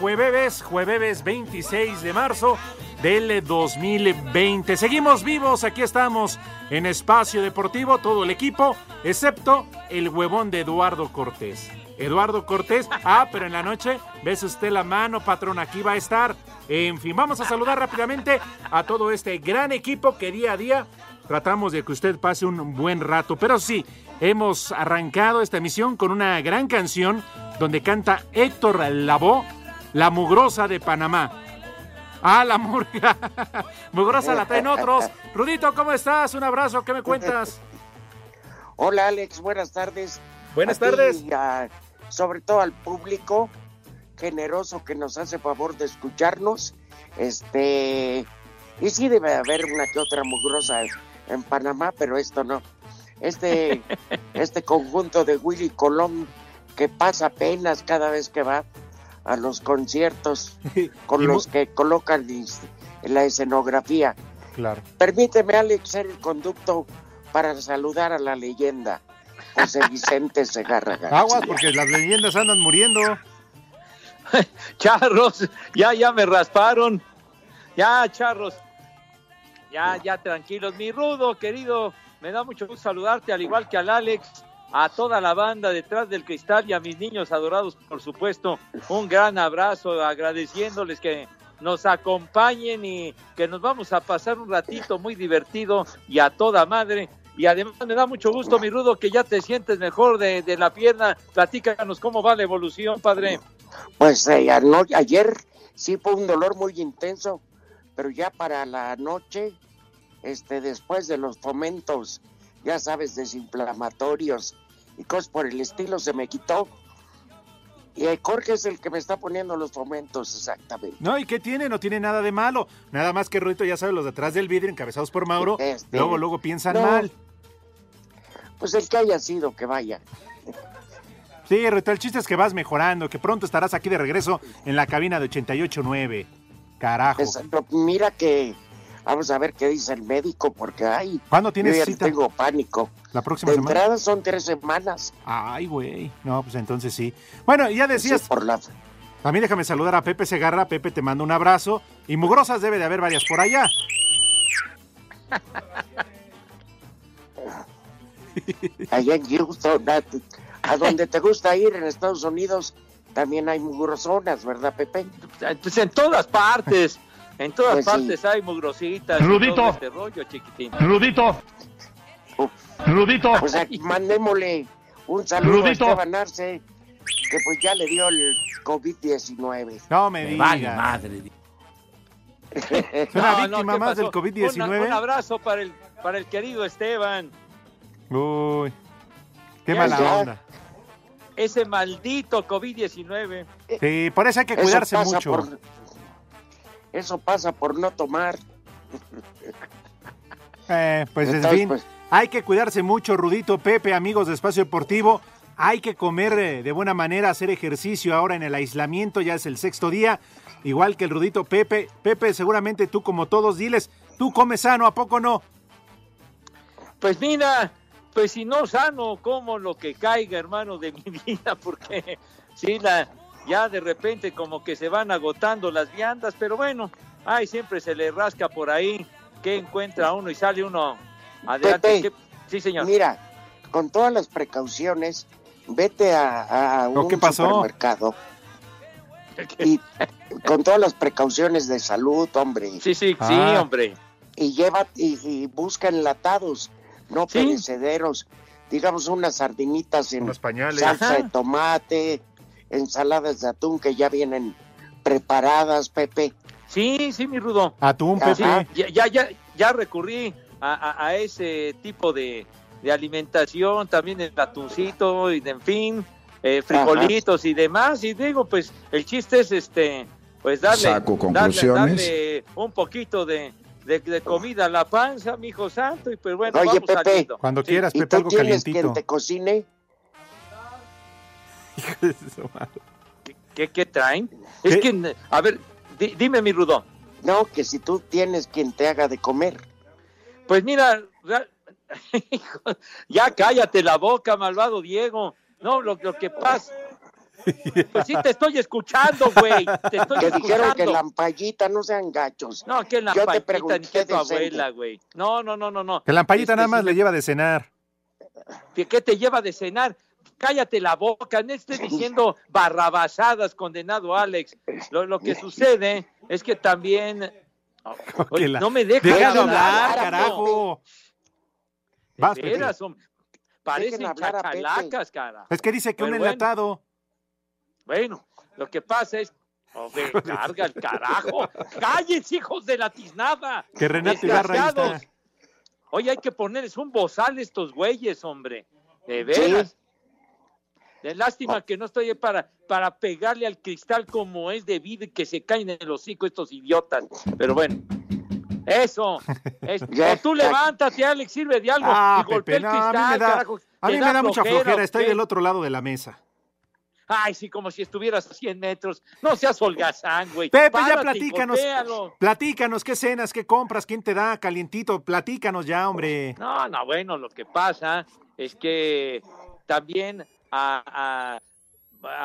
Jueves, jueves 26 de marzo del 2020. Seguimos vivos, aquí estamos en Espacio Deportivo, todo el equipo, excepto el huevón de Eduardo Cortés. Eduardo Cortés, ah, pero en la noche, ves usted la mano, patrón, aquí va a estar. En fin, vamos a saludar rápidamente a todo este gran equipo que día a día tratamos de que usted pase un buen rato. Pero sí, hemos arrancado esta emisión con una gran canción donde canta Héctor Lavoe, La Mugrosa de Panamá. Ah, la murga. Mugrosa la traen otros. Rudito, ¿cómo estás? Un abrazo, ¿qué me cuentas? Hola, Alex, buenas tardes. Buenas A tardes. y a- sobre todo al público generoso que nos hace favor de escucharnos. Este, y sí debe haber una que otra mugrosa en Panamá, pero esto no. Este, este conjunto de Willy Colón que pasa apenas cada vez que va a los conciertos con los que colocan la escenografía. Claro. Permíteme, Alex, ser el conducto para saludar a la leyenda, José Vicente Segarra García. Aguas, porque las leyendas andan muriendo. Charros, ya, ya me rasparon. Ya, charros. Ya, ya, tranquilos. Mi rudo, querido, me da mucho gusto saludarte, al igual que al Alex, a toda la banda detrás del cristal y a mis niños adorados, por supuesto. Un gran abrazo, agradeciéndoles que nos acompañen y que nos vamos a pasar un ratito muy divertido y a toda madre. Y además me da mucho gusto, mi rudo, que ya te sientes mejor de, de la pierna. Platícanos cómo va la evolución, padre. Pues eh, ayer sí fue un dolor muy intenso, pero ya para la noche, este, después de los fomentos, ya sabes, desinflamatorios y cosas por el estilo, se me quitó. Y Jorge es el que me está poniendo los fomentos, exactamente. No, ¿y qué tiene? No tiene nada de malo. Nada más que Rudito, ya sabe, los detrás del vidrio, encabezados por Mauro, Este, luego, luego piensan no. mal. Pues el que haya sido, que vaya. Sí, Rudito, el chiste es que vas mejorando, que pronto estarás aquí de regreso en la cabina de 88.9. Carajo. Es- pero mira que vamos a ver qué dice el médico, porque ay, ¿Cuándo yo tienes ya cita? tengo pánico. ¿La próxima De semana? entrada son tres semanas. Ay, güey. No, pues entonces sí. Bueno, ya decías, Sí, por la a mí déjame saludar a Pepe Segarra. Pepe, te mando un abrazo. Y mugrosas debe de haber varias por allá. allá en Houston, a, a donde te gusta ir en Estados Unidos, también hay mugrosonas, ¿verdad, Pepe? Pues en todas partes, en todas Pues sí. partes hay mugrositas. Rudito. este rollo, chiquitín. Rudito, Uf, Rudito, Pues aquí mandémosle un saludo Rudito. a Esteban Arce, que pues ya le dio el COVID-19. No me Me digas. vale madre. ¿Es una No, no, víctima ¿qué más del pasó? Un, un COVID-19? abrazo para el, para el querido Esteban. Uy. Qué mala ya. onda. Ese maldito COVID-19. Sí, por eso hay que cuidarse mucho. por- eso pasa por no tomar. Eh, pues en Entonces, fin, pues- hay que cuidarse mucho, Rudito, Pepe, amigos de Espacio Deportivo. Hay que comer eh, de buena manera, hacer ejercicio ahora en el aislamiento, ya es el sexto día, igual que el Rudito Pepe. Pepe, seguramente tú como todos, diles, tú comes sano, ¿a poco no? Pues mira, pues si no sano, como lo que caiga, hermano, de mi vida, porque sí, la, ya de repente como que se van agotando las viandas, pero bueno, ay, siempre se le rasca por ahí que encuentra uno y sale uno adelante. Pepe, ¿Qué- Sí, señor. Mira, con todas las precauciones, vete a, un ¿qué pasó? supermercado y con todas las precauciones de salud, hombre, Sí, sí, sí, Ah. hombre. y lleva y, y busca enlatados, no Sí. perecederos. Digamos unas sardinitas en pañales. salsa Ajá. de tomate, ensaladas de atún que ya vienen preparadas, Pepe. Sí, sí, mi Rudo. Atún, Ajá. Pepe. Ya, ya, ya, ya recurrí a, a- a ese tipo de, de alimentación, también el atuncito y de, en fin, eh, frijolitos y demás. Y digo, pues el chiste es este, pues darle, Saco darle, conclusiones. darle un poquito de, de, de comida a la panza, mi hijo santo, y pues bueno, Oye, vamos Pepe. saliendo. Cuando Sí. quieras, ¿Y Pepe, tú algo tienes calientito. quien te cocine? Hijo de su madre. ¿Qué, qué, qué traen? Es que, a ver, di- dime, mi Rudo. No, que si tú tienes quien te haga de comer. Pues mira, ya cállate la boca, malvado Diego. No, lo, lo que pasa. Pues sí te estoy escuchando, güey. Te estoy Que dijeron escuchando. que la ampallita no sean gachos. No, que la Yo te paquita pregunté ni que tu abuela, güey. No, no, no, no, no. Que la ampallita Este, nada más sí le lleva de cenar. ¿Qué, qué te lleva de cenar? Cállate la boca, no estés diciendo barrabasadas, condenado Alex. Lo, lo que sucede es que también... Oye, la- no me dejas Déjalo hablar, hablar, carajo. De Vas, veras, hombre. Parecen chachalacas, cara. Es que dice que un bueno. enlatado. Bueno, lo que pasa es. Oh, me carga el carajo. ¡Cállense, hijos de la tiznada! Que Renato Ibarra. Oye, hay que ponerles un bozal a estos güeyes, hombre. De veras. De lástima que no estoy para, para pegarle al cristal como es debido y que se caen en el hocico estos idiotas. Pero bueno. Eso. O tú levántate, Alex, sirve de algo Ah, y golpea Pepe, el no, a mí cristal, me da, carajo. a ¿Te mí me da mucha flojera. Estoy del otro lado de la mesa. Ay, sí, como si estuvieras a 100 metros. No seas holgazán, güey. Pepe, ya Párate platícanos. Platícanos, ¿qué cenas, qué compras, quién te da calientito? Platícanos ya, hombre. No, no, bueno, lo que pasa es que también a, a-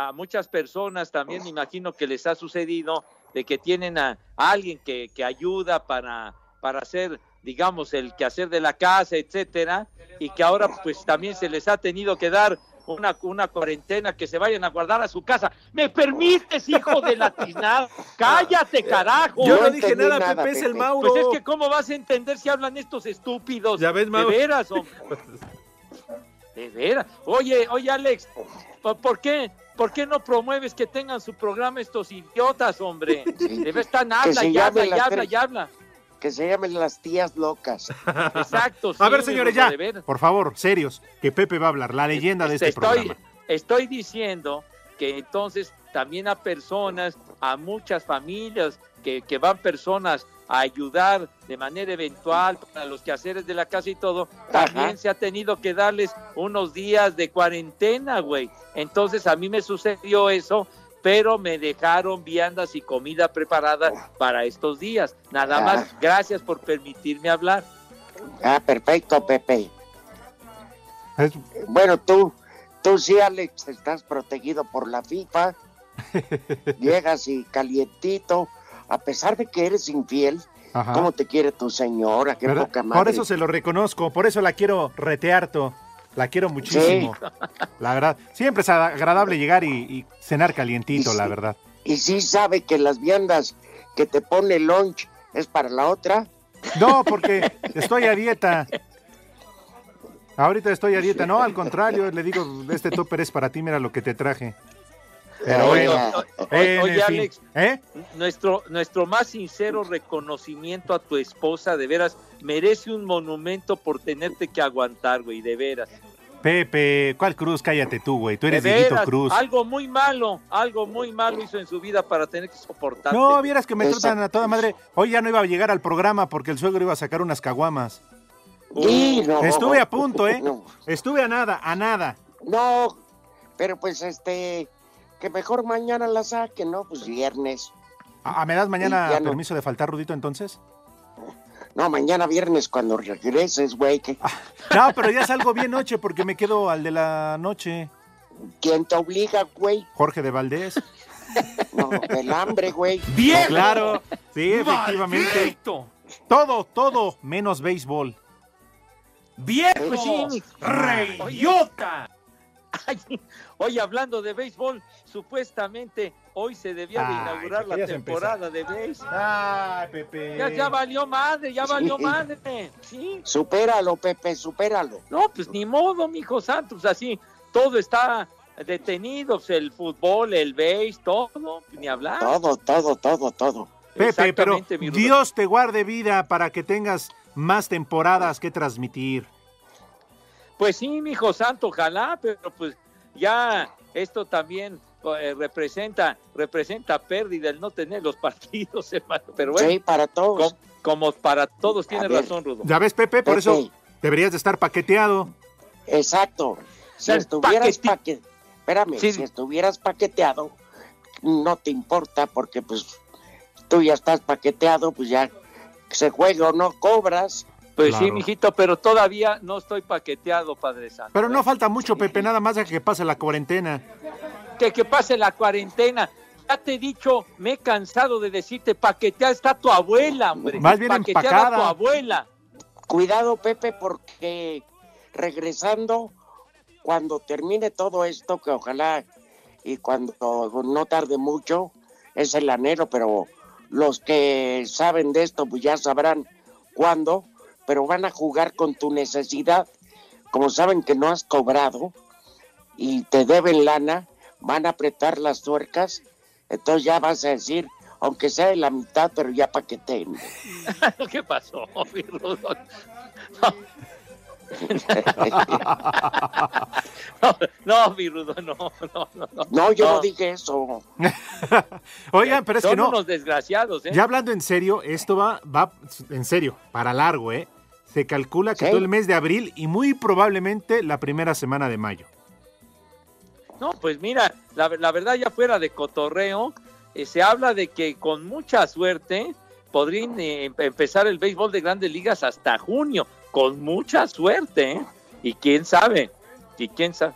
a muchas personas, también me imagino que les ha sucedido de que tienen a, a alguien que, que ayuda para, para hacer, digamos, el quehacer de la casa, etcétera, y que ahora pues también se les ha tenido que dar una, una cuarentena que se vayan a guardar a su casa. ¿Me permites, hijo de la tiznada? ¡Cállate, carajo! Yo no, no dije nada, nada, Pepe, es el. Mauro. Pues es que cómo vas a entender si hablan estos estúpidos. Ya ves, Mau. De veras, hombre. De veras. Oye, oye, Alex, ¿por, qué? ¿Por qué no promueves que tengan su programa estos idiotas, hombre? Sí. De veras están Que habla se y habla llamen y las habla y habla. Que se llamen las tías locas. Exacto. a ver, señores, ya. de veras. Por favor, serios. Que Pepe va a hablar, la leyenda de este estoy, programa. Estoy diciendo que entonces también a personas, a muchas familias, que, que van personas a ayudar de manera eventual para los quehaceres de la casa y todo, también se ha tenido que darles unos días de cuarentena, güey. Entonces a mí me sucedió eso, pero me dejaron viandas y comida preparada para estos días. Nada más, Ah. gracias por permitirme hablar. Ah, perfecto, Pepe. Es- Bueno, tú, tú sí, Alex, estás protegido por la FIFA. Llegas y calientito, a pesar de que eres infiel, Ajá. ¿cómo te quiere tu señora? Qué ¿Verdad? poca madre. Por eso se lo reconozco, por eso la quiero retearto. La quiero muchísimo. La verdad, siempre es agradable llegar y, y cenar calientito, Y la sí. verdad. Y sí sabe que las viandas que te pone el lunch es para la otra. No, porque estoy a dieta. Ahorita estoy a dieta. No, al contrario, le digo, este topper es para ti, mira lo que te traje. Pero Oye, bueno. Oye, oye. Alex, ¿Eh? Nuestro, nuestro más sincero reconocimiento a tu esposa, de veras, merece un monumento por tenerte que aguantar, güey, de veras. Pepe, ¿cuál cruz? Cállate tú, güey. Tú eres Dieguito veras, Cruz. algo muy malo, algo muy malo hizo en su vida para tener que soportarte. No, vieras que me Esa- tratan a toda madre. Hoy ya no iba a llegar al programa porque el suegro iba a sacar unas caguamas. Y no, Estuve a punto, ¿eh? No, Estuve a nada, a nada. no, pero pues este, que mejor mañana la saquen, ¿no? Pues viernes. Ah, ¿Me das mañana no. permiso de faltar, Rudito, entonces? No, mañana viernes cuando regreses, güey. que- No, pero ya salgo bien noche porque me quedo al de la noche. ¿Quién te obliga, güey? Jorge de Valdés. No, del hambre, güey. ¡Viejo! Claro, sí, efectivamente. Todo, todo menos béisbol. ¡Viejo! Pues oye, hablando de béisbol, supuestamente hoy se debía de inaugurar la temporada de béisbol. Ay, Pepe. Ya, valió madre, ya valió madre. ¿Sí? Supéralo, Pepe, supéralo. No, pues ni modo, mijo Santos, así todo está detenidos, el fútbol, el béis, todo, ni hablar. Todo, todo, todo, todo. Pepe, pero Dios te guarde vida para que tengas más temporadas que transmitir. Pues sí, mi hijo santo, ojalá, pero pues ya esto también eh, representa representa pérdida el no tener los partidos, Pero bueno, sí, para todos. Como, para todos, tiene razón, Rudo. Ya ves, Pepe, por eso deberías de estar paqueteado. Exacto. Si estuvieras paqueteado espérame, si estuvieras paqueteado, no te importa porque pues tú ya estás paqueteado, pues ya se juega o no cobras. Pues sí, mijito, pero todavía no estoy paqueteado, Padre Santo. Pero no falta mucho, Pepe, nada más de que pase la cuarentena. Que, que pase la cuarentena. Ya te he dicho, me he cansado de decirte, paqueteada está tu abuela, hombre. Más bien paqueteada tu abuela. Cuidado, Pepe, porque regresando cuando termine todo esto, que ojalá y cuando no tarde mucho, es el anhelo, pero los que saben de esto pues ya sabrán cuándo, pero van a jugar con tu necesidad, como saben que no has cobrado y te deben lana, van a apretar las tuercas, entonces ya vas a decir, aunque sea de la mitad, pero ya pa' que tengo. ¿Qué pasó, mi no, mi Rudo, no, no, no. No, yo no, dije eso. Oigan, pero es que no. unos desgraciados, ¿eh? Ya hablando en serio, esto va, va en serio, para largo, ¿eh? Se calcula que todo el mes de abril y muy probablemente la primera semana de mayo. No, pues mira, la, verdad ya fuera de cotorreo, eh, se habla de que con mucha suerte podrían eh, empezar el béisbol de grandes ligas hasta junio con mucha suerte, ¿eh? Y quién sabe, y quién sabe.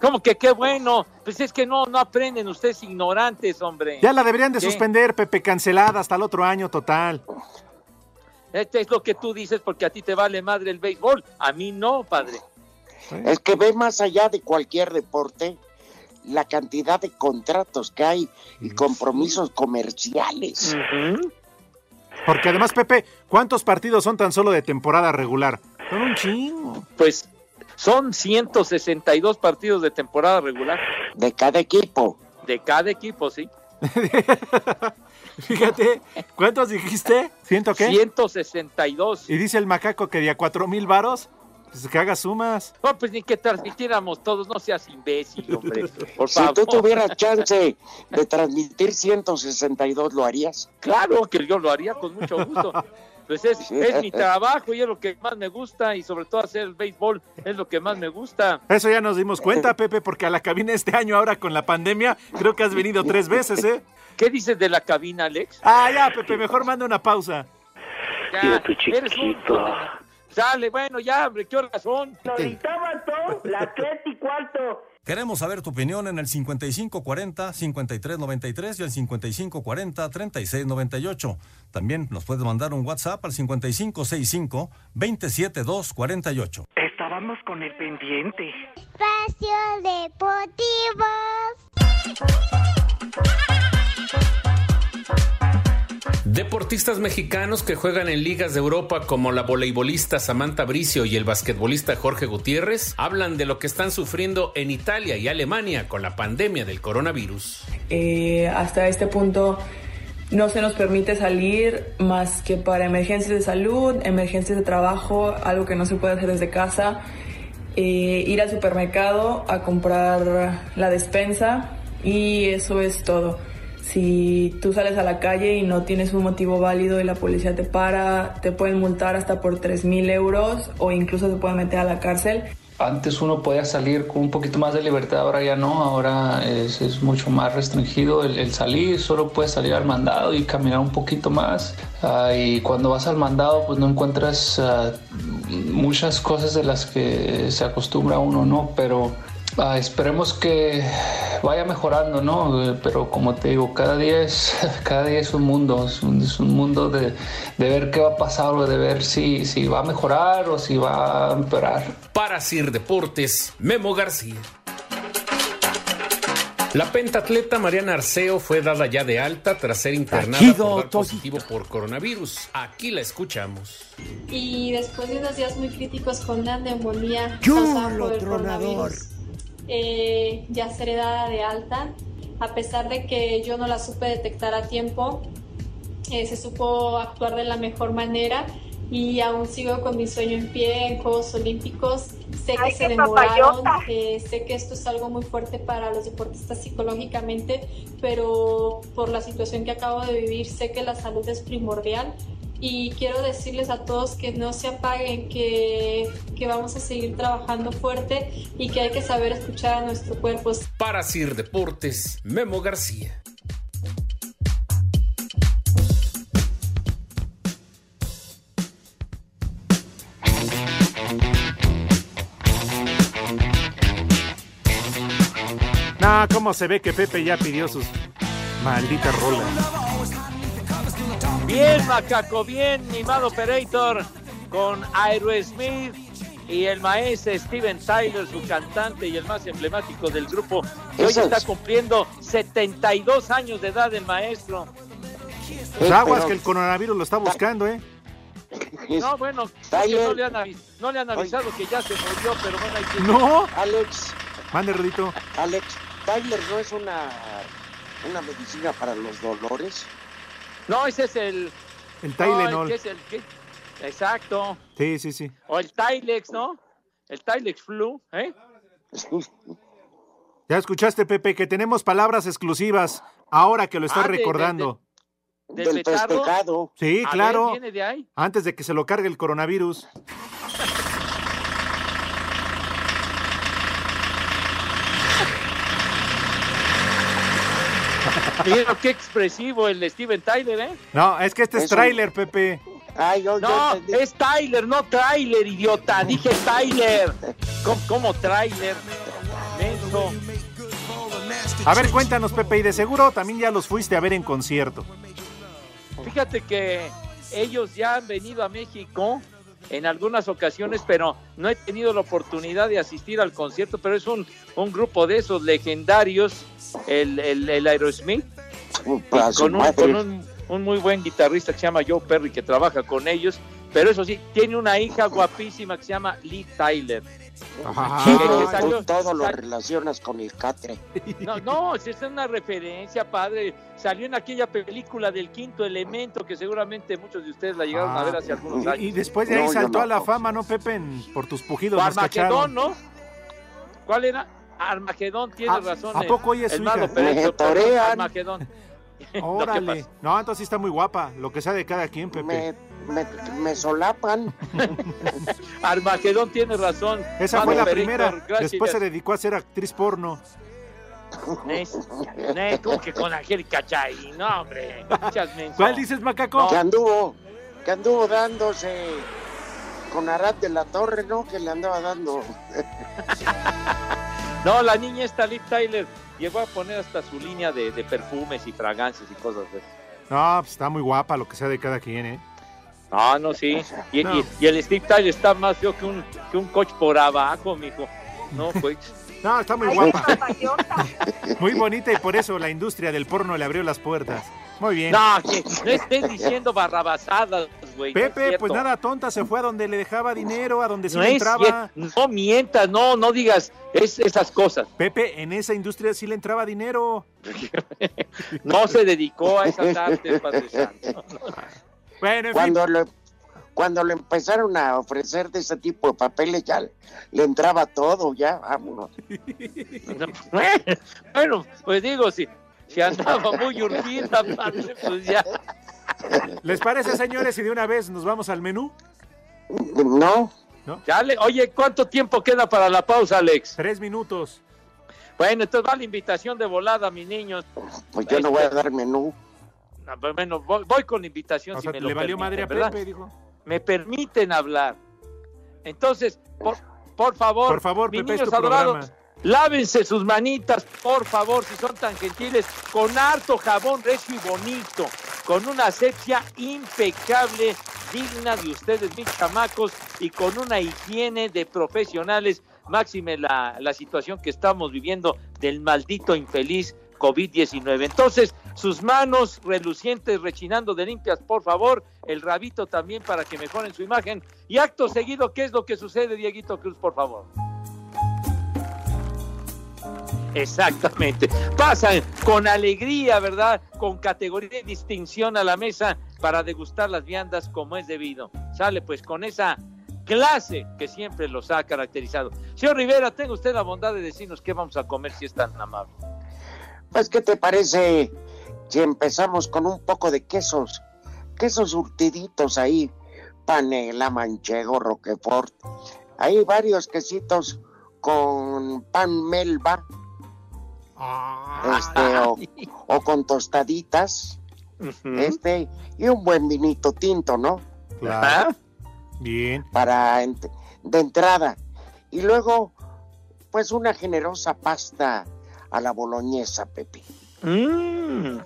Como que qué bueno, pues es que no, no aprenden ustedes ignorantes, hombre. Ya la deberían de suspender, Pepe, cancelada hasta el otro año total. Este es lo que tú dices porque a ti te vale madre el béisbol, a mí no, padre. Es que ve más allá de cualquier deporte la cantidad de contratos que hay y compromisos comerciales. Porque además, Pepe, ¿cuántos partidos son tan solo de temporada regular? Son un chingo. Pues son 162 partidos de temporada regular. De cada equipo. De cada equipo, sí. Fíjate, ¿cuántos dijiste? ¿Ciento qué? 162. Y dice el macaco que de a cuatro mil varos. Pues que haga sumas. No, pues ni que transmitiéramos todos, no seas imbécil, hombre. Por si tú tuvieras chance de transmitir 162, ¿lo harías? Claro que yo lo haría con mucho gusto. Pues es, es mi trabajo y es lo que más me gusta y sobre todo hacer el béisbol es lo que más me gusta. Eso ya nos dimos cuenta, Pepe, porque a la cabina este año ahora con la pandemia creo que has venido tres veces, ¿eh? ¿Qué dices de la cabina, Alex? Ah, ya, Pepe, mejor manda una pausa. Ya, eres un... Sale, bueno, ya, hombre, ¿qué horas son? Ahorita las tres y cuarto. Queremos saber tu opinión en el 5540-5393 y el 5540-3698. También nos puedes mandar un WhatsApp al 5565-27248. Estábamos con el pendiente. Espacio Deportivo. Deportistas mexicanos que juegan en ligas de Europa como la voleibolista Samantha Bricio y el basquetbolista Jorge Gutiérrez hablan de lo que están sufriendo en Italia y Alemania con la pandemia del coronavirus. Eh, hasta este punto no se nos permite salir más que para emergencias de salud, emergencias de trabajo, algo que no se puede hacer desde casa, eh, ir al supermercado a comprar la despensa y eso es todo. Si tú sales a la calle y no tienes un motivo válido y la policía te para, te pueden multar hasta por 3 mil euros o incluso te pueden meter a la cárcel. Antes uno podía salir con un poquito más de libertad, ahora ya no, ahora es, es mucho más restringido el, salir, solo puedes salir al mandado y caminar un poquito más. Ah, y cuando vas al mandado pues no encuentras ah, muchas cosas de las que se acostumbra uno, ¿no? Pero Ah, esperemos que vaya mejorando, ¿no? Eh, Pero como te digo, cada día es, cada día es un mundo, es un, es un mundo de, de ver qué va a pasar o de ver si, si va a mejorar o si va a empeorar. Para Sir Deportes, Memo García. La pentatleta Mariana Arceo fue dada ya de alta tras ser internada Taquido, por dar Tosi. positivo por coronavirus. Aquí la escuchamos. Y después de unos días muy críticos con una neumonía por el tronador. coronavirus, eh, ya seré dada de alta. A pesar de que yo no la supe detectar a tiempo, eh, se supo actuar de la mejor manera y aún sigo con mi sueño en pie en Juegos Olímpicos. Sé que Ay, se qué demoraron, eh, sé que esto es algo muy fuerte para los deportistas psicológicamente, pero por la situación que acabo de vivir sé que la salud es primordial y quiero decirles a todos que no se apaguen, que, que vamos a seguir trabajando fuerte y que hay que saber escuchar a nuestro cuerpo. Para Sir Deportes, Memo García. No, cómo se ve que Pepe ya pidió sus malditas rolas. Bien, macaco, bien, mimado Operator, con Aerosmith y el maestro Steven Tyler, su cantante y el más emblemático del grupo, que hoy está es. cumpliendo 72 años de edad el maestro. Pues aguas pero- que el coronavirus lo está buscando, ¿eh? No, bueno, no, le han, no le han avisado que ya se murió, pero bueno, hay que... No. Alex, Mande, Rudito. Alex, Tyler no es una, una medicina para los dolores. No, ese es el... El no, Tylenol. el que es el que- Exacto. Sí, sí, sí. O el Tylex, ¿no? El Tylex Flu, ¿eh? Ya escuchaste, Pepe, que tenemos palabras exclusivas ahora que lo estás Ah, de- de- recordando. Del, Del petardo. festejado. Sí, A ver, claro. viene de ahí. Antes de que se lo cargue el coronavirus. Mira qué expresivo el Steven Tyler, ¿eh? No, es que este es Es un- tráiler, Pepe. Ay, yo, yo No, es Tyler, no trailer, idiota. Dije Tyler. ¿Cómo, cómo trailer? Menso. A ver, cuéntanos, Pepe, y de seguro también ya los fuiste a ver en concierto. Fíjate que ellos ya han venido a México en algunas ocasiones, pero no he tenido la oportunidad de asistir al concierto, pero es un, un grupo de esos legendarios, el, el, el Aerosmith, con, un, con un, un muy buen guitarrista que se llama Joe Perry, que trabaja con ellos, pero eso sí, tiene una hija guapísima que se llama Lee Tyler. Ajá. que Todo- salió- todo lo sal- relacionas con el catre. No, no, esa es una referencia, padre. Salió en aquella película del quinto elemento que seguramente muchos de ustedes la llegaron a ver hace algunos años. y después de ahí No, saltó no. a la fama, ¿no, Pepe? Por tus pujidos Armagedón. ¿no? ¿Cuál era? Armagedón, tiene Ah, razón. ¿a poco el su hija? Me torean. Armagedón. Órale. No, entonces sí está muy guapa. Lo que sea de cada quien, Pepe. Me, me, me solapan. Armagedón tiene razón. Esa Mano fue la primera. gracias. Después se dedicó a ser actriz porno. Nes, Nes, ¿cómo que con Angélica Chay? No, hombre. ¿Cuál dices, macaco? Que anduvo, que anduvo dándose con Arad de la Torre, ¿no? Que le andaba dando. No, la niña esta, Liv Tyler, llegó a poner hasta su línea de, de perfumes y fragancias y cosas de No, pues está muy guapa, lo que sea de cada quien, ¿eh? Ah, no, sí. Y, No. y- y el Steve Tyler está más feo que un, que un coach por abajo, mijo. No, pues. No, está muy guapa. Muy bonita y por eso la industria del porno le abrió las puertas. Muy bien. No, que no estés diciendo barrabasadas, güey. Pepe, pues nada, tonta, se fue a donde le dejaba dinero, a donde No, le entraba. no mientas, no, no digas es, esas cosas. Pepe, en esa industria sí le entraba dinero. No se dedicó a esas artes, Padre Santo. Bueno, en fin. Cuando le, cuando le empezaron a ofrecer de ese tipo de papeles, ya le entraba todo, ya, vámonos. Bueno, pues digo, si, si andaba muy urgida, padre, pues ya. ¿Les parece, señores, si de una vez nos vamos al menú? No, Ya le- oye, ¿cuánto tiempo queda para la pausa, Alex? Tres minutos. Bueno, entonces va la invitación de volada, mis niños. pues yo no voy a dar menú. Pues Bueno, voy, voy con la invitación. O si sea, me le lo valió permiten, madre a ¿verdad? Pepe, dijo. Me permiten hablar. Entonces, por, por favor, Por favor, mis Pepe, niños adorados, programa. Lávense sus manitas, por favor, si son tan gentiles, con harto jabón recio y bonito, con una asepsia impecable, digna de ustedes, mis chamacos, y con una higiene de profesionales, máxime la, la situación que estamos viviendo del maldito infeliz COVID-19. Entonces, sus manos relucientes, rechinando de limpias, por favor, el rabito también para que mejoren su imagen. Y acto seguido, ¿qué es lo que sucede, Dieguito Cruz, por favor? Exactamente. Pasan con alegría, ¿verdad? Con categoría y distinción a la mesa para degustar las viandas como es debido. Sale pues con esa clase que siempre los ha caracterizado. Señor Rivera, tenga usted la bondad de decirnos qué vamos a comer si es tan amable. Pues, ¿qué te parece si empezamos con un poco de quesos? Quesos surtiditos ahí, panela, manchego, roquefort. Hay varios quesitos con pan melba, este, o, o con tostaditas, este, y un buen vinito tinto, ¿no? Claro. Bien. Para ent- de entrada. Y luego, pues una generosa pasta a la boloñesa, Pepe. Mm.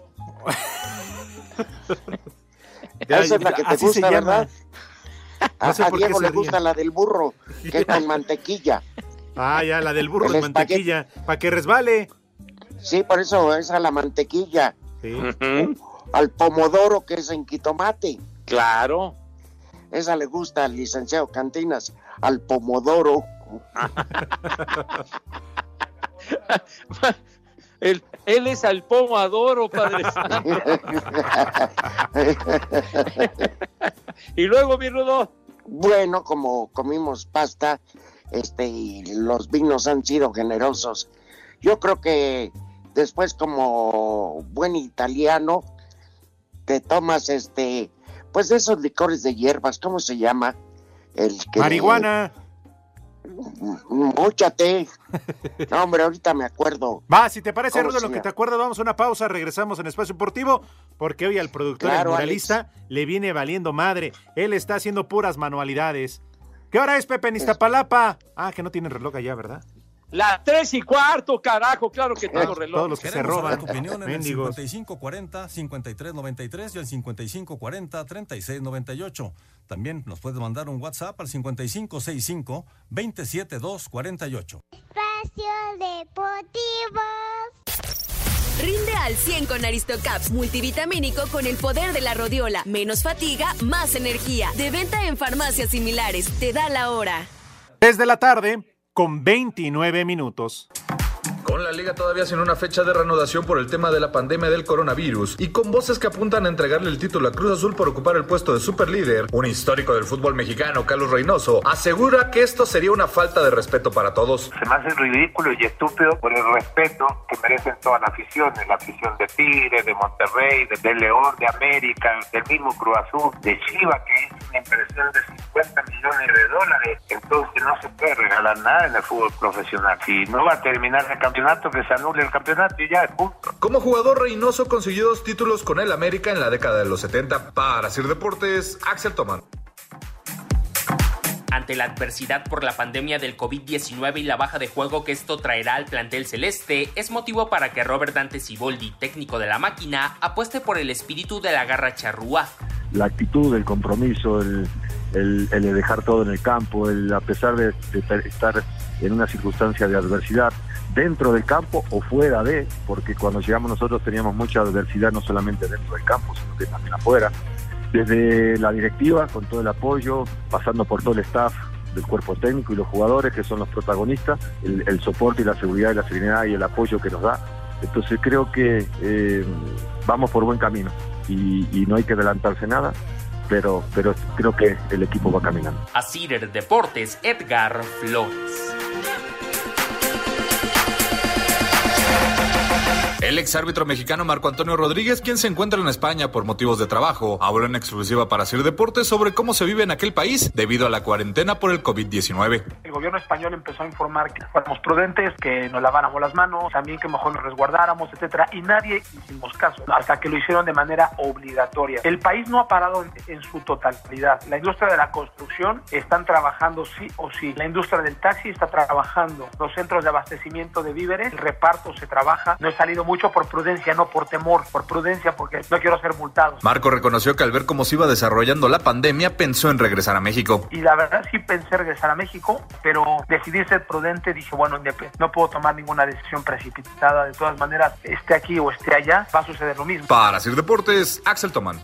Esa es la que te Así gusta. ¿verdad? A, No sé a por qué Diego le gusta la del burro, que es con mantequilla. Ah, ya, la del burro espagueti. mantequilla. Para que resbale. Sí, por eso es a la mantequilla. Sí. Al pomodoro, que es en quitomate. Claro. Esa le gusta al licenciado Cantinas, al pomodoro. Él, él es al pomadoro, padre. y luego, mi rudo. Bueno, como comimos pasta, este, y los vinos han sido generosos. Yo creo que después, como buen italiano, te tomas este, pues de esos licores de hierbas, ¿cómo se llama? El que Marihuana. Múchate. No, hombre, ahorita me acuerdo. Va, si te parece, ¿Cómo Rudo, lo que te acuerdas, vamos a una pausa, regresamos en Espacio Deportivo, porque hoy al productor, Claro, el muralista, le viene valiendo madre. Él está haciendo puras manualidades. ¿Qué hora es, Pepe, en Iztapalapa? Ah, que no tienen reloj allá, ¿verdad? Las tres y cuarto, carajo, claro que tengo reloj. Todos los que se Queremos roban. saber tu opinión en el Mendigos. 5540-5393 y el 5540-3698. También nos puedes mandar un WhatsApp al 5565-27248. Espacio Deportivo. Rinde al 100 con Aristocaps multivitamínico con el poder de la rodiola. Menos fatiga, más energía. De venta en farmacias similares. Te da la hora. Desde la tarde, con 29 minutos. Con la liga todavía sin una fecha de reanudación por el tema de la pandemia del coronavirus y con voces que apuntan a entregarle el título a Cruz Azul por ocupar el puesto de superlíder, un histórico del fútbol mexicano, Carlos Reynoso, asegura que esto sería una falta de respeto para todos. Se me hace ridículo y estúpido por el respeto que merecen todas las aficiones, la afición de Tigres, de Monterrey, de, de León, de América, del mismo Cruz Azul, de Chiva, que es una inversión de 50 millones de dólares. Entonces no se puede regalar nada en el fútbol profesional. Si no va a terminar el campeonato, que se anule el campeonato y ya, punto. Como jugador, Reynoso consiguió dos títulos con el América en la década de los 70. Para Sir Deportes, Axel Tomán. Ante la adversidad por la pandemia del COVID-19 y la baja de juego que esto traerá al plantel celeste, es motivo para que Robert Dante Siboldi, técnico de la máquina, apueste por el espíritu de la garra charrúa. la actitud, el compromiso, el, el- el de dejar todo en el campo, el a pesar de, de estar en una circunstancia de adversidad dentro del campo o fuera de, porque cuando llegamos nosotros teníamos mucha adversidad no solamente dentro del campo, sino que también afuera. Desde la directiva, con todo el apoyo, pasando por todo el staff del cuerpo técnico y los jugadores que son los protagonistas, el, soporte y la seguridad y la serenidad y el apoyo que nos da. Entonces creo que eh, vamos por buen camino y, no hay que adelantarse nada, pero, pero creo que el equipo va caminando. A Cider Deportes, Edgar Flores. El ex árbitro mexicano Marco Antonio Rodríguez, quien se encuentra en España por motivos de trabajo, habló en exclusiva para Sir Deportes sobre cómo se vive en aquel país debido a la cuarentena por el COVID-19. El gobierno español empezó a informar que fuéramos prudentes, que nos laváramos las manos, también que mejor nos resguardáramos, etcétera, y nadie hicimos caso, hasta que lo hicieron de manera obligatoria. El país no ha parado en, su totalidad. La industria de la construcción están trabajando sí o sí. La industria del taxi está trabajando. Los centros de abastecimiento de víveres, el reparto se trabaja. No he salido mucho por prudencia, no por temor, por prudencia porque no quiero ser multado. Marco reconoció que al ver cómo se iba desarrollando la pandemia, pensó en regresar a México. Y la verdad sí pensé regresar a México, pero decidí ser prudente. Dije, bueno, no puedo tomar ninguna decisión precipitada. De todas maneras, esté aquí o esté allá, va a suceder lo mismo. Para Sir Deportes, Axel Tomán.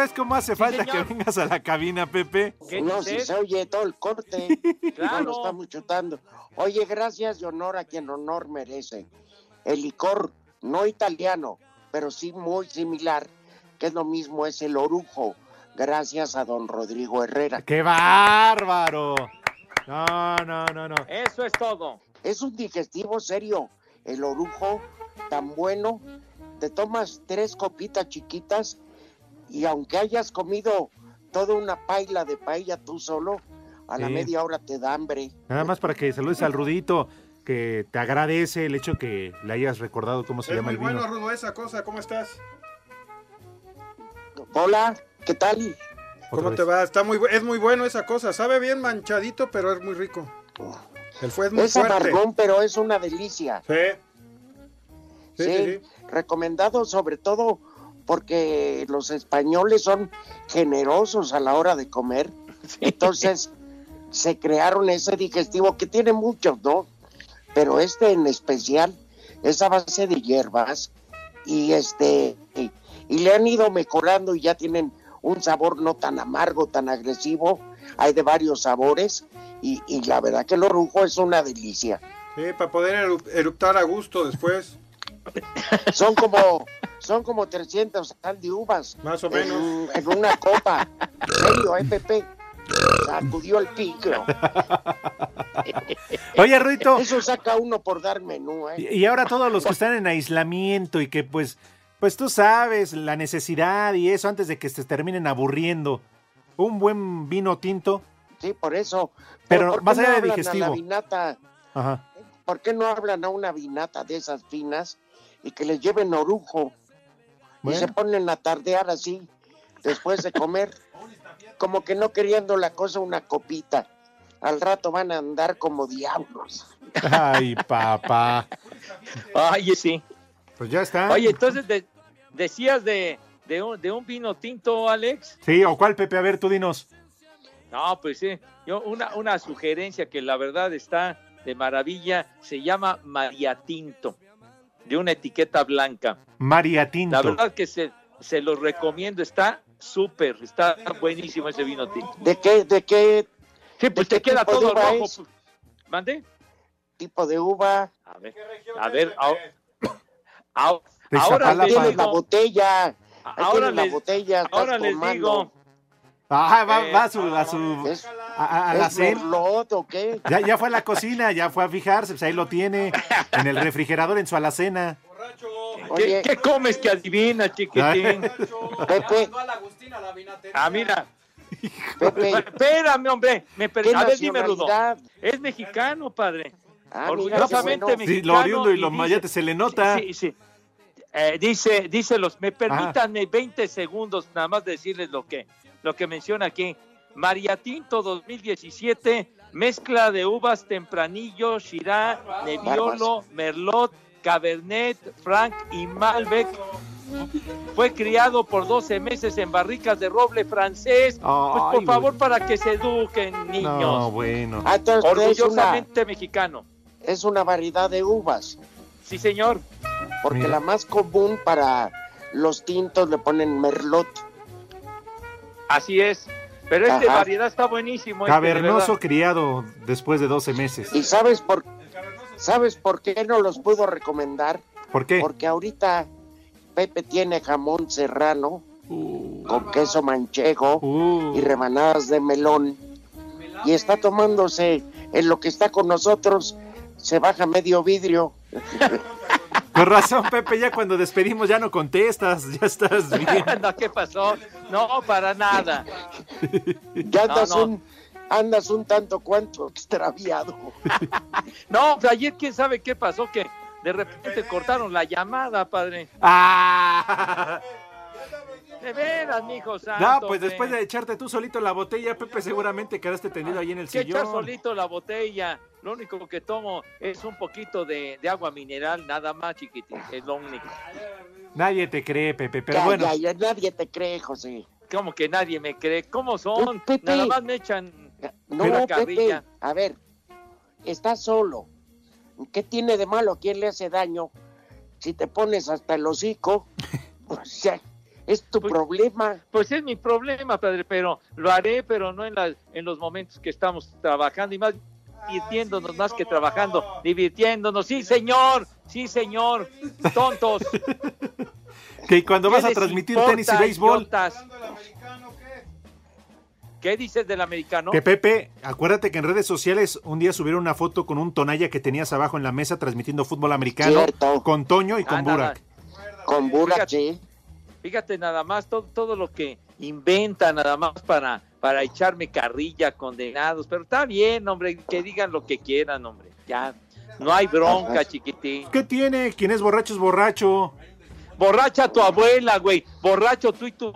¿Ya ves cómo hace falta que vengas a la cabina, Pepe? No, si se oye todo el corte. claro. Lo estamos chutando. Oye, gracias y honor a quien honor merece. El licor, no italiano, pero sí muy similar, que es lo mismo, es el orujo. Gracias a don Rodrigo Herrera. ¡Qué bárbaro! No, no, no, no. Eso es todo. Es un digestivo serio. El orujo, tan bueno, te tomas tres copitas chiquitas y aunque hayas comido toda una paila de paella tú solo, a la media hora te da hambre. Nada más para que saludes al Rudito, que te agradece el hecho que le hayas recordado cómo se Es llama muy el vino. bueno, Rudo, esa cosa. ¿Cómo estás? Hola, ¿qué tal? ¿Cómo te va? Está muy, es muy bueno esa cosa. Sabe bien manchadito, pero es muy rico. El fue es muy es fuerte. amargón, pero es una delicia. Sí. Sí, Sí, sí, recomendado sobre todo porque los españoles son generosos a la hora de comer. Entonces se crearon ese digestivo que tiene muchos, ¿no? Pero este en especial es a base de hierbas y este y, y le han ido mejorando y ya tienen un sabor no tan amargo, tan agresivo. Hay de varios sabores y, y la verdad que el orujo es una delicia. Sí, para poder eru- eruptar a gusto después. Son como son como 300 sal de uvas. Más o en- menos. En, una copa. En serio, eh, Pepe. Sacudió el pico. Oye, Rudito. Eso saca uno por dar menú, ¿eh? Y y ahora todos los que están en aislamiento y que pues, pues tú sabes, la necesidad y eso antes de que se terminen aburriendo. Un buen vino tinto. Sí, por eso. Pero ¿por qué más no allá de a digestivo. la vinata? Ajá. ¿Por qué no hablan a una vinata de esas finas y que les lleven orujo? Bueno. Y se ponen a tardear así, después de comer. Como que no queriendo la cosa una copita. Al rato van a andar como diablos. Ay, papá. Ay, sí. Pues ya está. Oye, entonces de- decías de, de, un, de un vino tinto, Alex. Sí, ¿o cuál, Pepe? A ver, tú dinos. No, pues sí. Yo, una, una sugerencia que la verdad está de maravilla, se llama María Tinto, de una etiqueta blanca. María Tinto. La verdad que se, se los recomiendo, está súper, está buenísimo ese vino tinto. ¿De qué, de qué? Sí, pues de te queda todo rojo. es? ¿Mande? Tipo de uva. A ver, a ver, ahora, ahora, ahora les Tienes la digo, botella. Ahora tienes la les, botella. ahora les digo, Ajá, va, Eh, va a su, a su, ¿Es, a, a- la es cena. merlot o qué? Ya, ya fue a la cocina, ya fue a fijarse, pues ahí lo tiene, en el refrigerador, en su alacena. ¿qué, Oye. qué comes que adivinas, chiquitín? Pepe, Ah, mira, Pepe. espérame, hombre, me per- ¿Qué a ver, dime, Rudo. Es mexicano, padre. Ah, mira, bueno. mexicano. Sí, lo oriundo y lo dice- mayate se le nota. Sí, sí. Eh, dice, dice los, me permítanme 20 segundos nada más decirles lo que, lo que menciona aquí. María Tinto 2017, mezcla de uvas Tempranillo, Shiraz, Nebbiolo, Merlot, Cabernet, Franc y Malbec. Fue criado por 12 meses en barricas de roble francés. Pues Ay, por favor, para que se eduquen, niños. No, bueno. Ah, entonces es una, Orgullosamente mexicano. es una variedad de uvas. Sí, señor. Porque Mira. la más común para los tintos le ponen merlot. Así es. Pero este Ajá. variedad está buenísimo. este, Cavernoso criado después de 12 meses. ¿Y sabes por, sabes por qué no los puedo recomendar? ¿Por qué? Porque ahorita Pepe tiene jamón serrano con queso manchego y rebanadas de melón. Y está tomándose en lo que está con nosotros, se baja medio vidrio. Con razón, Pepe, ya cuando despedimos ya no contestas, ya estás bien. no, ¿qué pasó? No, para nada. Ya andas, No, no. Un, andas un tanto cuanto extraviado. No, pues ayer quién sabe qué pasó, que de repente cortaron la llamada, padre. Ah. De veras, mijo santo. No, pues después de echarte tú solito la botella, Pepe, seguramente quedaste tendido ahí en el que echar sillón. solito la botella. Lo único que tomo es un poquito de, de agua mineral, nada más, chiquitín. Es lo único. Nadie te cree, Pepe, pero Ya, bueno. ya, ya, nadie te cree, José. Como que nadie me cree. ¿Cómo son? Pepe. Nada más me echan No, pura Pepe, carrilla. a ver, estás solo. ¿Qué tiene de malo? ¿A quién le hace daño? Si te pones hasta el hocico, pues ya, es tu problema. Pues es mi problema, padre, pero lo haré, pero no en, la- en los momentos que estamos trabajando y más divirtiéndonos más que trabajando, divirtiéndonos. Sí, señor, sí, señor. Tontos. Que cuando ¿Qué vas a transmitir importa, tenis y béisbol, idiotas? ¿Qué dices del americano? que Pepe, acuérdate que en redes sociales un día subieron una foto con un tonalla que tenías abajo en la mesa transmitiendo fútbol americano Cierto. con Toño y con Ah, nada. Burak. Con Burak, sí. Fíjate nada más todo, todo lo que inventa nada más para, para echarme carrilla, condenados. Pero está bien, hombre, que digan lo que quieran, hombre. Ya, no hay bronca, chiquitín. ¿Qué tiene? Quien es borracho es borracho. Borracha tu abuela, güey. Borracho tú y tu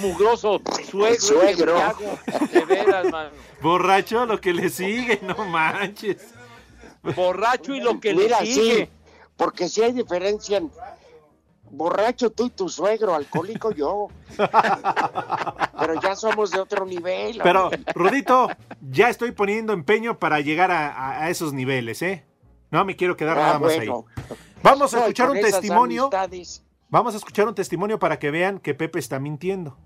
mugroso suegro. Suegro. ¿qué hago? De veras, man. Borracho lo que le sigue, no manches. Borracho y lo que Mira, le sigue. sí, porque si hay diferencia en borracho tú y tu suegro, alcohólico yo. Pero ya somos de otro nivel. Pero. Rudito, ya estoy poniendo empeño para llegar a, a- a esos niveles, ¿eh? No me quiero quedar Ah, nada más bueno. ahí. Vamos a escuchar un testimonio. amistades. Vamos a escuchar un testimonio para que vean que Pepe está mintiendo.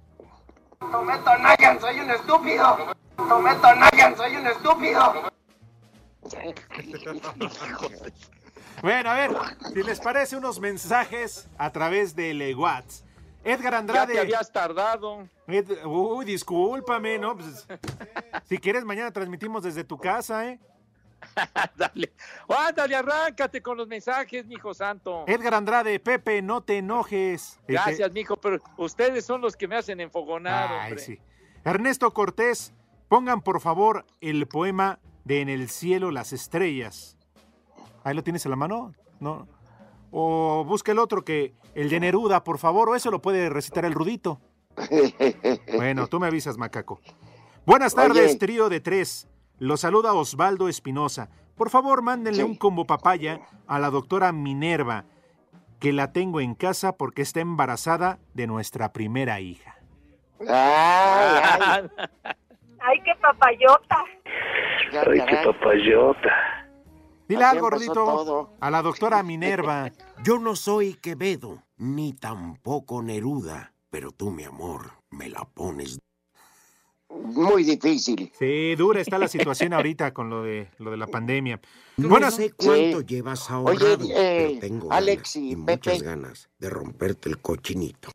Tomé Tonayan, soy un estúpido. Tomé Tonayan, soy un estúpido. Bueno, a ver, si les parece unos mensajes a través del WhatsApp. Edgar Ya Andrade. te habías tardado. Ed- Uy, discúlpame, ¿no? Pues, si quieres, mañana transmitimos desde tu casa, ¿eh? Dale. Ándale, arráncate con los mensajes, mijo santo. Edgar Andrade, Pepe, no te enojes. Este- Gracias, mijo, pero ustedes son los que me hacen enfogonar, Ay, hombre. sí. Ernesto Cortés, pongan por favor el poema de En el cielo las estrellas. Ahí lo tienes en la mano, ¿no? O busca el otro que, el de Neruda, por favor, o eso lo puede recitar el Rudito. Bueno, tú me avisas, macaco. Buenas tardes, Oye. trío de tres. Los saluda Osvaldo Espinosa. Por favor, mándenle Sí. un combo papaya a la doctora Minerva, que la tengo en casa porque está embarazada de nuestra primera hija. Ay, ay, ¡Ay, qué papayota! Ay, qué papayota. Dile algo, a la doctora Minerva. Yo no soy Quevedo, ni tampoco Neruda, pero tú, mi amor, me la pones. Muy difícil. Sí, dura está la situación ahorita con lo de lo de la pandemia. No Buenas, sé cuánto Sí. llevas Oye, ahorrado, eh, pero tengo Alex ganas, y muchas Pepe. ganas de romperte el cochinito.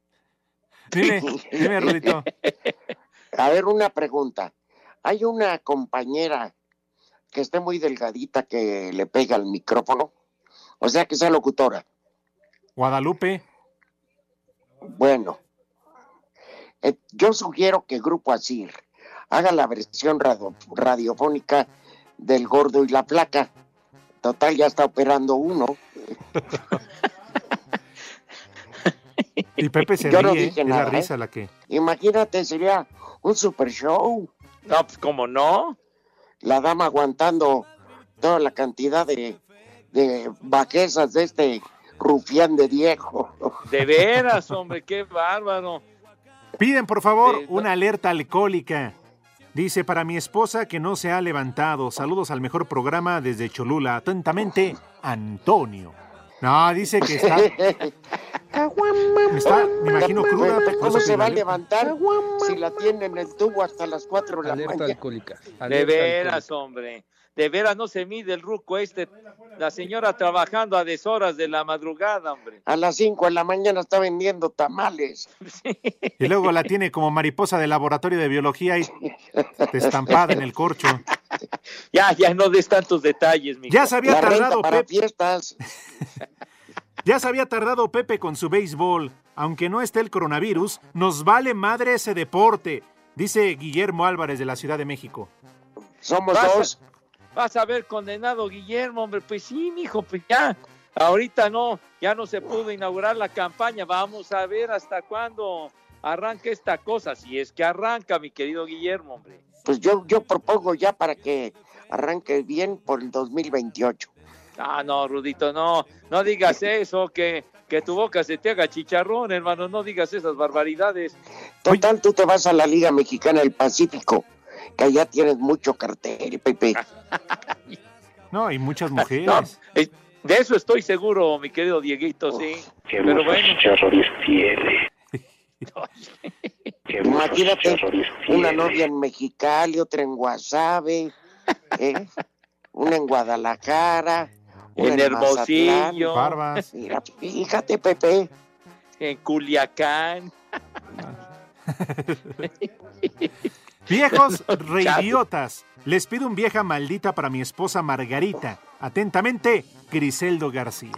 dime, dime, Rudito. A ver, una pregunta. Hay una compañera que esté muy delgadita que le pega al micrófono. O sea, que sea locutora. Guadalupe. Bueno, eh, yo sugiero que Grupo Asir haga la versión radio- radiofónica del gordo y la flaca. Total, ya está operando uno. Y Pepe se Yo no ríe, dije es nada, la risa ¿eh? la que... Imagínate, sería un super show. No, pues como no. La dama aguantando toda la cantidad de, de vaquezas de este rufián de Diego. De veras, hombre, qué bárbaro. Piden, por favor, una alerta alcohólica. Dice, para mi esposa que no se ha levantado. Saludos al mejor programa desde Cholula. Atentamente, Antonio. No, dice que está... Me está, me imagino cruda. ¿Cómo se va a levantar si la tiene en el tubo hasta las 4 de la mañana? De veras, hombre. De veras no se mide el ruco este. La señora trabajando a deshoras de la madrugada, hombre. A las 5 de la mañana está vendiendo tamales. Y luego la tiene como mariposa de laboratorio de biología y estampada en el corcho. Ya, ya no des tantos detalles, mi Ya se había La tardado para Pepe. fiestas. Ya se había tardado Pepe con su béisbol. Aunque no esté el coronavirus, nos vale madre ese deporte, dice Guillermo Álvarez de la Ciudad de México. Somos dos. Vas a ver condenado, Guillermo, hombre. Pues sí, mijo, pues ya. Ahorita no, ya no se pudo inaugurar la campaña. Vamos a ver hasta cuándo arranca esta cosa. Si es que arranca, mi querido Guillermo, hombre. Pues yo, yo propongo ya para que arranque bien por el 2028. Ah, no, Rudito, no, no digas eso, que, que tu boca se te haga chicharrón, hermano, no digas esas barbaridades. Total, tú te vas a la Liga Mexicana del Pacífico, que allá tienes mucho cartel, Pepe. No, y muchas mujeres. de eso estoy seguro, mi querido Dieguito, sí. Pero bueno, tiene. Imagínate una novia en Mexicali, otra en Guasave, ¿eh? una en Guadalajara, una En Hermosillo. Mazatlán. Barbas. Mira, fíjate, Pepe. en Culiacán. Viejos reidiotas. Les pido un vieja maldita para mi esposa Margarita. Atentamente, Griseldo García.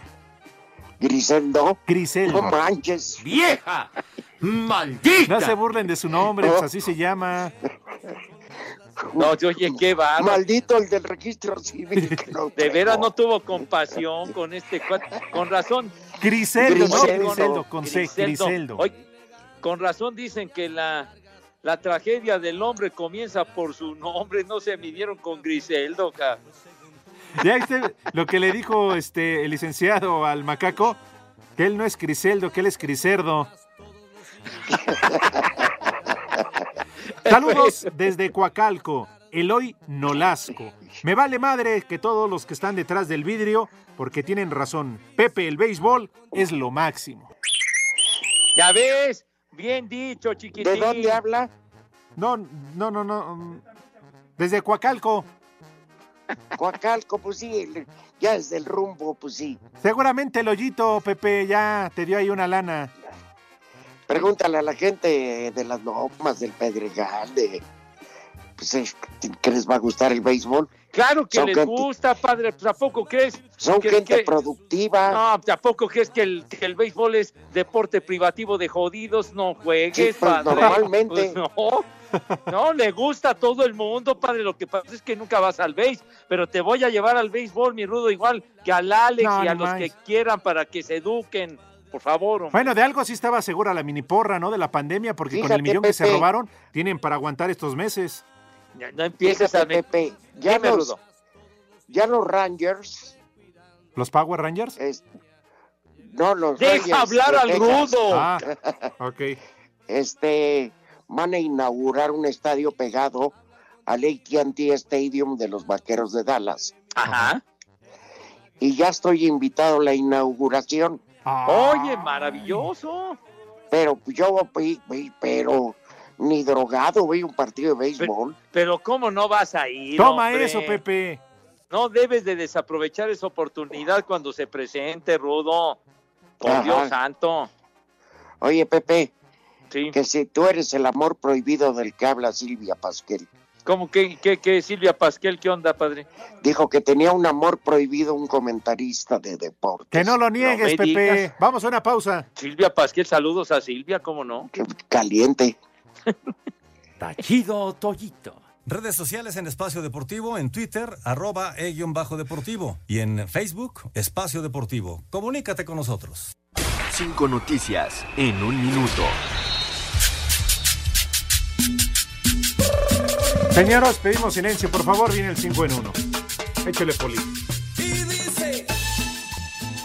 Griseldo. Griseldo. No manches. ¡Vieja! ¡Maldita! No se burlen de su nombre, pues así se llama. No, oye, qué bárbaro. Maldito el del registro civil. que no De veras no tuvo compasión con este cuate. Con razón. Griseldo, no Griseldo. Griseldo, con C, Griseldo. Griseldo. Oye, con razón dicen que la, la tragedia del hombre comienza por su nombre. No se midieron con Griseldo, ca. Ya viste lo que le dijo este el licenciado al macaco, que él no es Griseldo, que él es Criserdo. Saludos desde Coacalco, Eloy Nolasco. Me vale madre que todos los que están detrás del vidrio, porque tienen razón. Pepe, el béisbol es lo máximo. Ya ves, bien dicho, chiquitín. ¿De dónde habla? No, no, no, no. Desde Coacalco. Coacalco, pues sí, ya es del rumbo, pues sí. Seguramente el hoyito, Pepe, ya te dio ahí una lana. Pregúntale a la gente de las lomas del Pedregal, de, pues, eh, ¿que les va a gustar el béisbol? Claro que Son les gente- gusta, padre. Pues, ¿A poco crees? Son que- gente que- productiva. No, ¿tampoco crees que el, que el béisbol es deporte privativo de jodidos? No juegues, Sí, pues, padre. normalmente. Pues, no, no, le gusta a todo el mundo, padre. Lo que pasa es que nunca vas al béis, pero te voy a llevar al béisbol, mi rudo, igual que al Alex No, y a los más. que quieran para que se eduquen. Por favor, hombre. Bueno, de algo sí estaba segura la mini porra, ¿no? De la pandemia, porque con el millón que se robaron, tienen para aguantar estos meses. Ya, no empieces a... Pepe, ya Dime, los, Rudo. ya los Rangers, ¿Los Power Rangers? es- no los Deja Rangers hablar de al Texas, rudo. Ah, ok. este, van a inaugurar un estadio pegado al AT&T Stadium de los Vaqueros de Dallas. Ajá. Y ya estoy invitado a la inauguración, Ah. Oye, maravilloso. pero yo, pero ni drogado, voy a un partido de béisbol. Pero ¿cómo no vas a ir? Toma hombre? eso, Pepe. No debes de desaprovechar esa oportunidad cuando se presente, Rudo. Por Ajá. Dios santo. Oye, Pepe, Sí. que si tú eres el amor prohibido del que habla Silvia Pasquel. ¿Cómo que, que, que Silvia Pasquel, qué onda, padre? Dijo que tenía un amor prohibido un comentarista de deporte. Que no lo niegues, Pepe. digas. Vamos a una pausa. Silvia Pasquel, saludos a Silvia, ¿cómo no? Caliente. Tachido Toyito. Redes sociales en Espacio Deportivo, en Twitter, arroba e-bajo deportivo. Y en Facebook, Espacio Deportivo. Comunícate con nosotros. Cinco noticias en un minuto. Señoras, pedimos silencio, por favor, viene el 5 en 1. Échale poli.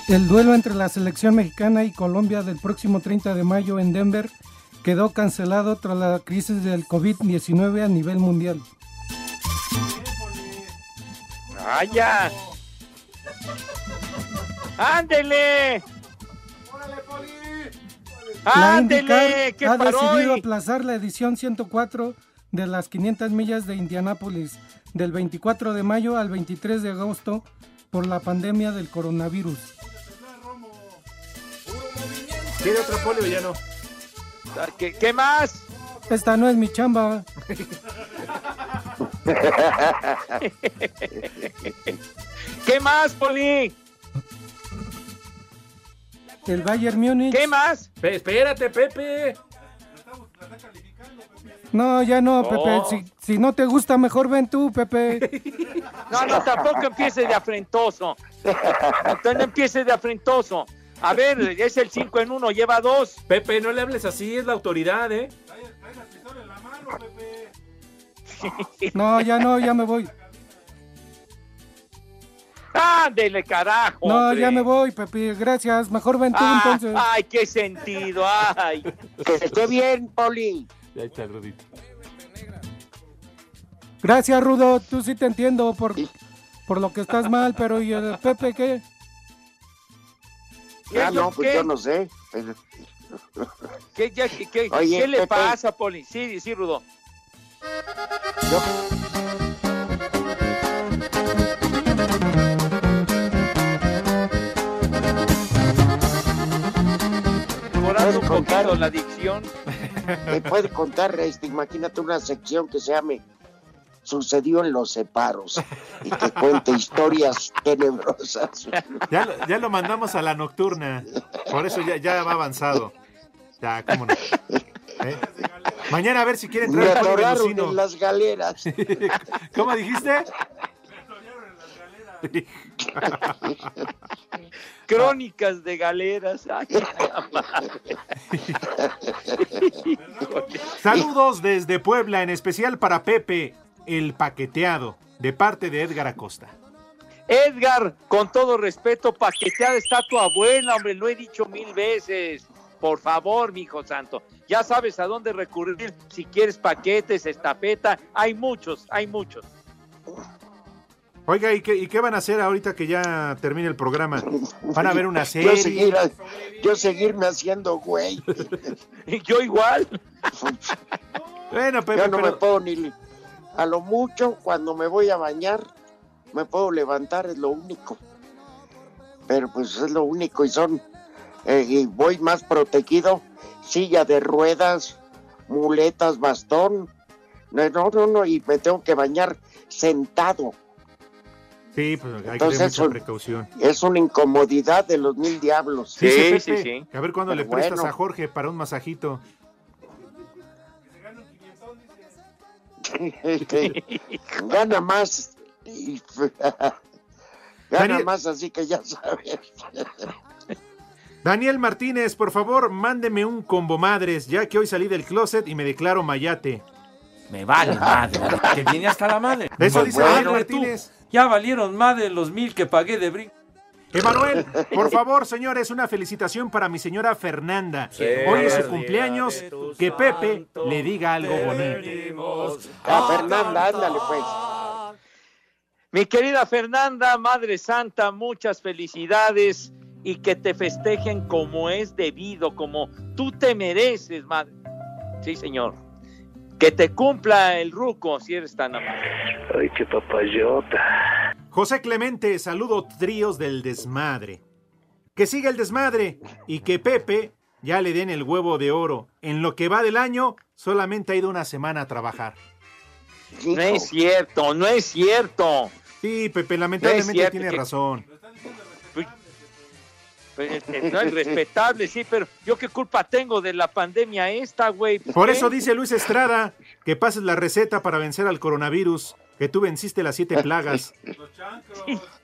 El duelo entre la selección mexicana y Colombia del próximo 30 de mayo en Denver quedó cancelado tras la crisis del COVID-19 a nivel mundial. ¡Vaya! ¡Ándele! La ¡Ándele! IndyCar ¡Qué ha decidido aplazar la edición 104 de las 500 millas de Indianápolis del 24 de mayo al 23 de agosto por la pandemia del coronavirus. ¿Quiere otro polio ya no? ¿Qué, qué más? Esta no es mi chamba. ¿Qué más, Poli? El Bayern Múnich. ¿Qué más? Pe- espérate, Pepe. No, ya no. Pepe. Si, si no te gusta, mejor ven tú, Pepe. No, no, tampoco empieces de afrentoso. Entonces no empieces de afrentoso. A ver, es el 5 en 1, lleva dos. Pepe, no le hables así, es la autoridad, ¿eh? No, ya no, ya me voy. Ándele, carajo. No, hombre. ya me voy, Pepe. Gracias. Mejor ven tú, Ah, entonces. Ay, qué sentido, ay. Que esté bien, Poli. Ya está, Rudito. Gracias, Rudo. Tú sí te entiendo por, por lo que estás mal, pero ¿y el Pepe qué? Ah, yo no, pues qué? yo no sé. ¿Qué, ya- qué- qué- Oye, qué le pasa, Poli? Sí, sí, Rudo. Mejorando un poquito la adicción. Me puede contar, este, imagínate una sección que se llame Sucedió en los separos y que cuente historias tenebrosas. Ya, lo- ya lo mandamos a la nocturna. Por eso ya, ya va avanzado. Ya, cómo no. ¿Eh? Mañana a ver si quieren Me traer atoraron venucino. en las galeras. ¿Cómo dijiste? Crónicas de galeras. Ay. Saludos desde Puebla, en especial para Pepe, el paqueteado, de parte de Edgar Acosta. Edgar, con todo respeto, paqueteada está tu abuela, hombre, lo he dicho mil veces. Por favor, mi hijo santo, ya sabes a dónde recurrir si quieres paquetes, estafeta, hay muchos, hay muchos. Oiga, ¿y qué, y qué van a hacer ahorita que ya termine el programa? ¿Van a ver una Yo, serie? seguir, yo seguirme haciendo güey. Yo igual. Bueno, Pepe, Yo no me puedo ni... A lo mucho, cuando me voy a bañar, me puedo levantar, es lo único. Pero pues es lo único y son... eh, y voy más protegido, silla de ruedas, muletas, bastón. No, no, no, y me tengo que bañar sentado. Sí, pues hay que tener mucha precaución. Es una incomodidad de los mil diablos. Dice Pepe, A ver cuándo le prestas bueno. a Jorge para un masajito. Gana más. y- Gana Daniel- más, así que ya sabes. Daniel Martínez, por favor, mándeme un combo madres, ya que hoy salí del closet y me declaro mayate. Me vale madre, que viene hasta la madre. Eso dice bueno, Daniel tú, Martínez. Ya valieron más de los mil que pagué de brinco. Emanuel, por favor, señores, una felicitación para mi señora Fernanda. Hoy es su cumpleaños. Que Pepe le diga algo bonito. A Fernanda, ándale pues. Mi querida Fernanda, Madre Santa, muchas felicidades y que te festejen como es debido, como tú te mereces, madre. Sí, señor. Que te cumpla el ruco, si eres tan amable. Ay, qué papayota. José Clemente, saludo tríos del desmadre. Que siga el desmadre y que Pepe ya le den el huevo de oro. En lo que va del año, solamente ha ido una semana a trabajar. No es cierto, no es cierto. Sí, Pepe, lamentablemente cierto tiene que- razón. Pues, eh, no es respetable, sí, pero yo qué culpa tengo de la pandemia esta, güey. Por eso dice Luis Estrada que pases la receta para vencer al coronavirus, que tú venciste las siete plagas.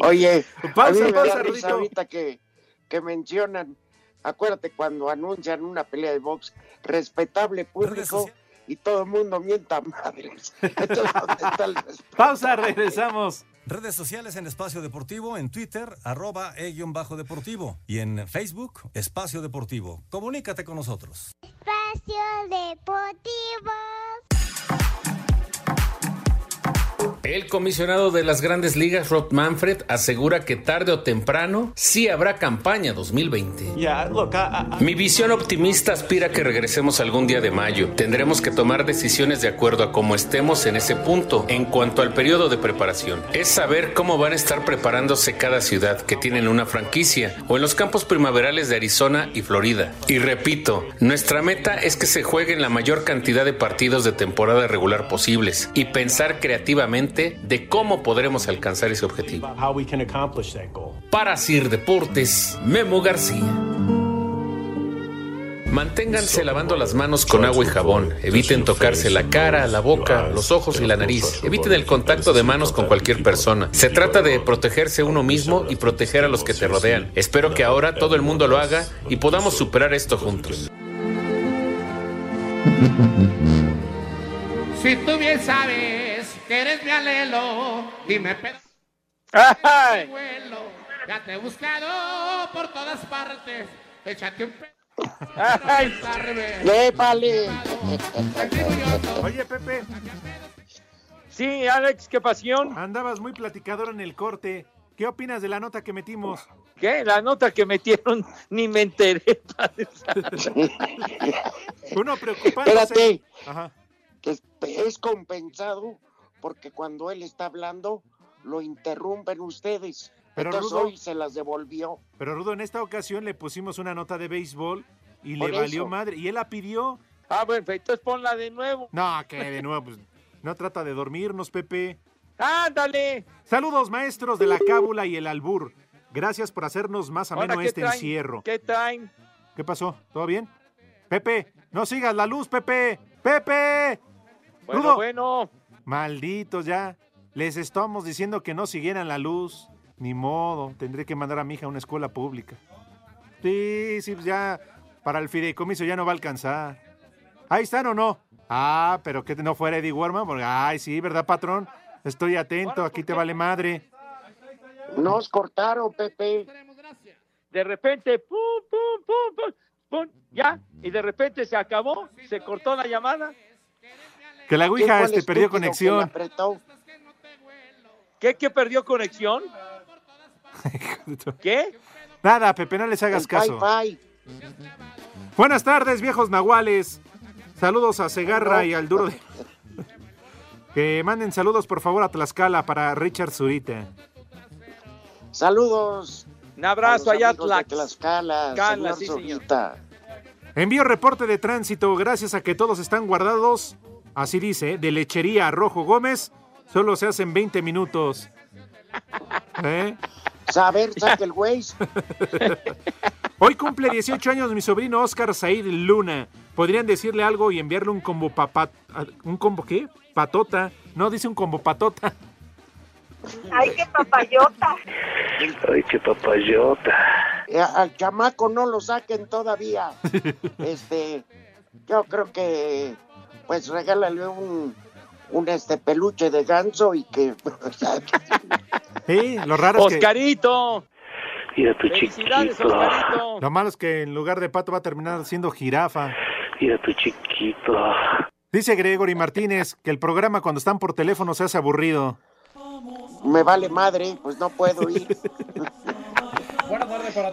Oye, Pausa, a mí me da pausa, risa Rudito. ahorita que, que mencionan, acuérdate cuando anuncian una pelea de box, respetable público y todo el mundo mienta madres. Entonces, ¿dónde está el respeto? Pausa, regresamos. Redes sociales en Espacio Deportivo, en Twitter, arroba e-bajo deportivo. Y en Facebook, Espacio Deportivo. Comunícate con nosotros. Espacio Deportivo. El comisionado de las grandes ligas, Rob Manfred, asegura que tarde o temprano sí habrá campaña 2020. Mi visión optimista aspira a que regresemos algún día de mayo. Tendremos que tomar decisiones de acuerdo a cómo estemos en ese punto en cuanto al periodo de preparación. Es saber cómo van a estar preparándose cada ciudad que tienen una franquicia o en los campos primaverales de Arizona y Florida. Y repito, nuestra meta es que se jueguen la mayor cantidad de partidos de temporada regular posibles y pensar creativamente de cómo podremos alcanzar ese objetivo. Para Sir Deportes, Memo García. Manténganse lavando las manos con agua y jabón. Eviten tocarse la cara, la boca, los ojos y la nariz. Eviten el contacto de manos con cualquier persona. Se trata de protegerse uno mismo y proteger a los que te rodean. Espero que ahora todo el mundo lo haga y podamos superar esto juntos. Si tú bien sabes que eres mi alelo, dime pero Ay. vuelo. Ya te he buscado por todas partes. Échate un pe... Ay. ¡Épale! Oye, Pepe. Sí, Alex, qué pasión. Andabas muy platicador en el corte. ¿Qué opinas de la nota que metimos? ¿Qué? La nota que metieron, ni me enteré. Uno preocupándose. Espérate, Ajá. Que es- es compensado porque cuando él está hablando lo interrumpen ustedes. Pero, Entonces Rudo- hoy se las devolvió. Pero Rudo, en esta ocasión le pusimos una nota de béisbol y Por le valió madre. Y él la pidió. Ah, bueno, entonces ponla de nuevo. No, que de nuevo, pues, no trata de dormirnos, Pepe. ¡Ándale! Saludos, maestros de la cábula y el albur. Gracias por hacernos más Ahora, ameno ¿qué este traen? encierro. ¿Qué traen? ¿Qué pasó? ¿Todo bien? Pepe, no sigas la luz, Pepe. Pepe. Bueno, Rudo. bueno. Malditos ya. Les estamos diciendo que no siguieran la luz. Ni modo. Tendré que mandar a mi hija a una escuela pública. Sí, sí, pues ya. Para el fideicomiso ya no va a alcanzar. Ahí están o no. Ah, pero que no fuera Eddie Warman. Porque, ay, sí, ¿verdad, patrón? Estoy atento. Aquí te vale madre. Nos cortaron, Pepe. De repente, pum, pum, pum, pum, pum, ya. Y de repente se acabó, se cortó la llamada. Que la ¿Quién Ouija este, perdió que conexión. apretó? ¿Qué, qué perdió conexión? ¿Qué? Nada, Pepe, no les hagas El caso. Wi-Fi. Buenas tardes, viejos nahuales. Saludos a Segarra y al duro de... Que manden saludos, por favor, a Tlaxcala para Richard Zurita. Saludos. Un abrazo a allá, Tlax. Tlaxcala, Cala, señor sí, señor. Envío reporte de tránsito gracias a que todos están guardados. Así dice, de lechería a Rojo Gómez, solo se hacen 20 minutos. ¿Eh? Saber, saque el Waze. Hoy cumple 18 años mi sobrino Oscar Said Luna. ¿Podrían decirle algo y enviarle un combo papat... ¿Un combo qué? Patota. No, dice un combo patota. Ay, qué papayota. Ay, qué papayota. Eh, Al chamaco no lo saquen todavía. Este, yo creo que, pues regálale un, un este peluche de ganso y que. Sí, lo raro es que... Oscarito. Mira tu Felicidades, chiquito. Oscarito. Lo malo es que en lugar de pato va a terminar siendo jirafa. Mira tu chiquito. Dice Gregory Martínez que el programa cuando están por teléfono se hace aburrido. Me vale madre, pues no puedo ir.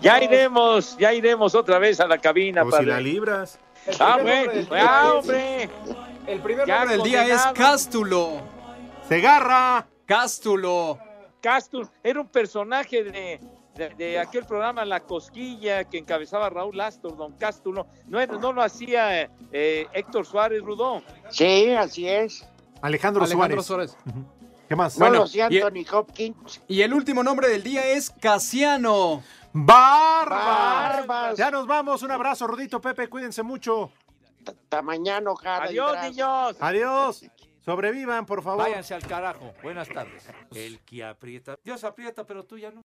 Ya iremos, ya iremos otra vez a la cabina. Pues si padre. la libras. Ah, güey. Ah, hombre. El primer Ya nombre del día es. Cástulo. ¡Segarra! Cástulo. Castur era un personaje de, de, de aquel programa La Cosquilla que encabezaba Raúl Astor, don Cástulo. No, no lo hacía eh, Héctor Suárez Rudó. Sí, así es. Alejandro, Alejandro Suárez. Suárez. ¿Qué más? No Bueno, lo hacía y- Anthony Hopkins. Y el último nombre del día es Casiano. ¡Barbas! Barbas. Ya nos vamos. Un abrazo, Rudito, Pepe. Cuídense mucho. Hasta mañana, Adiós, niños. Adiós. Sobrevivan, por favor. Váyanse al carajo. Buenas tardes. El que aprieta. Dios aprieta, pero tú ya no.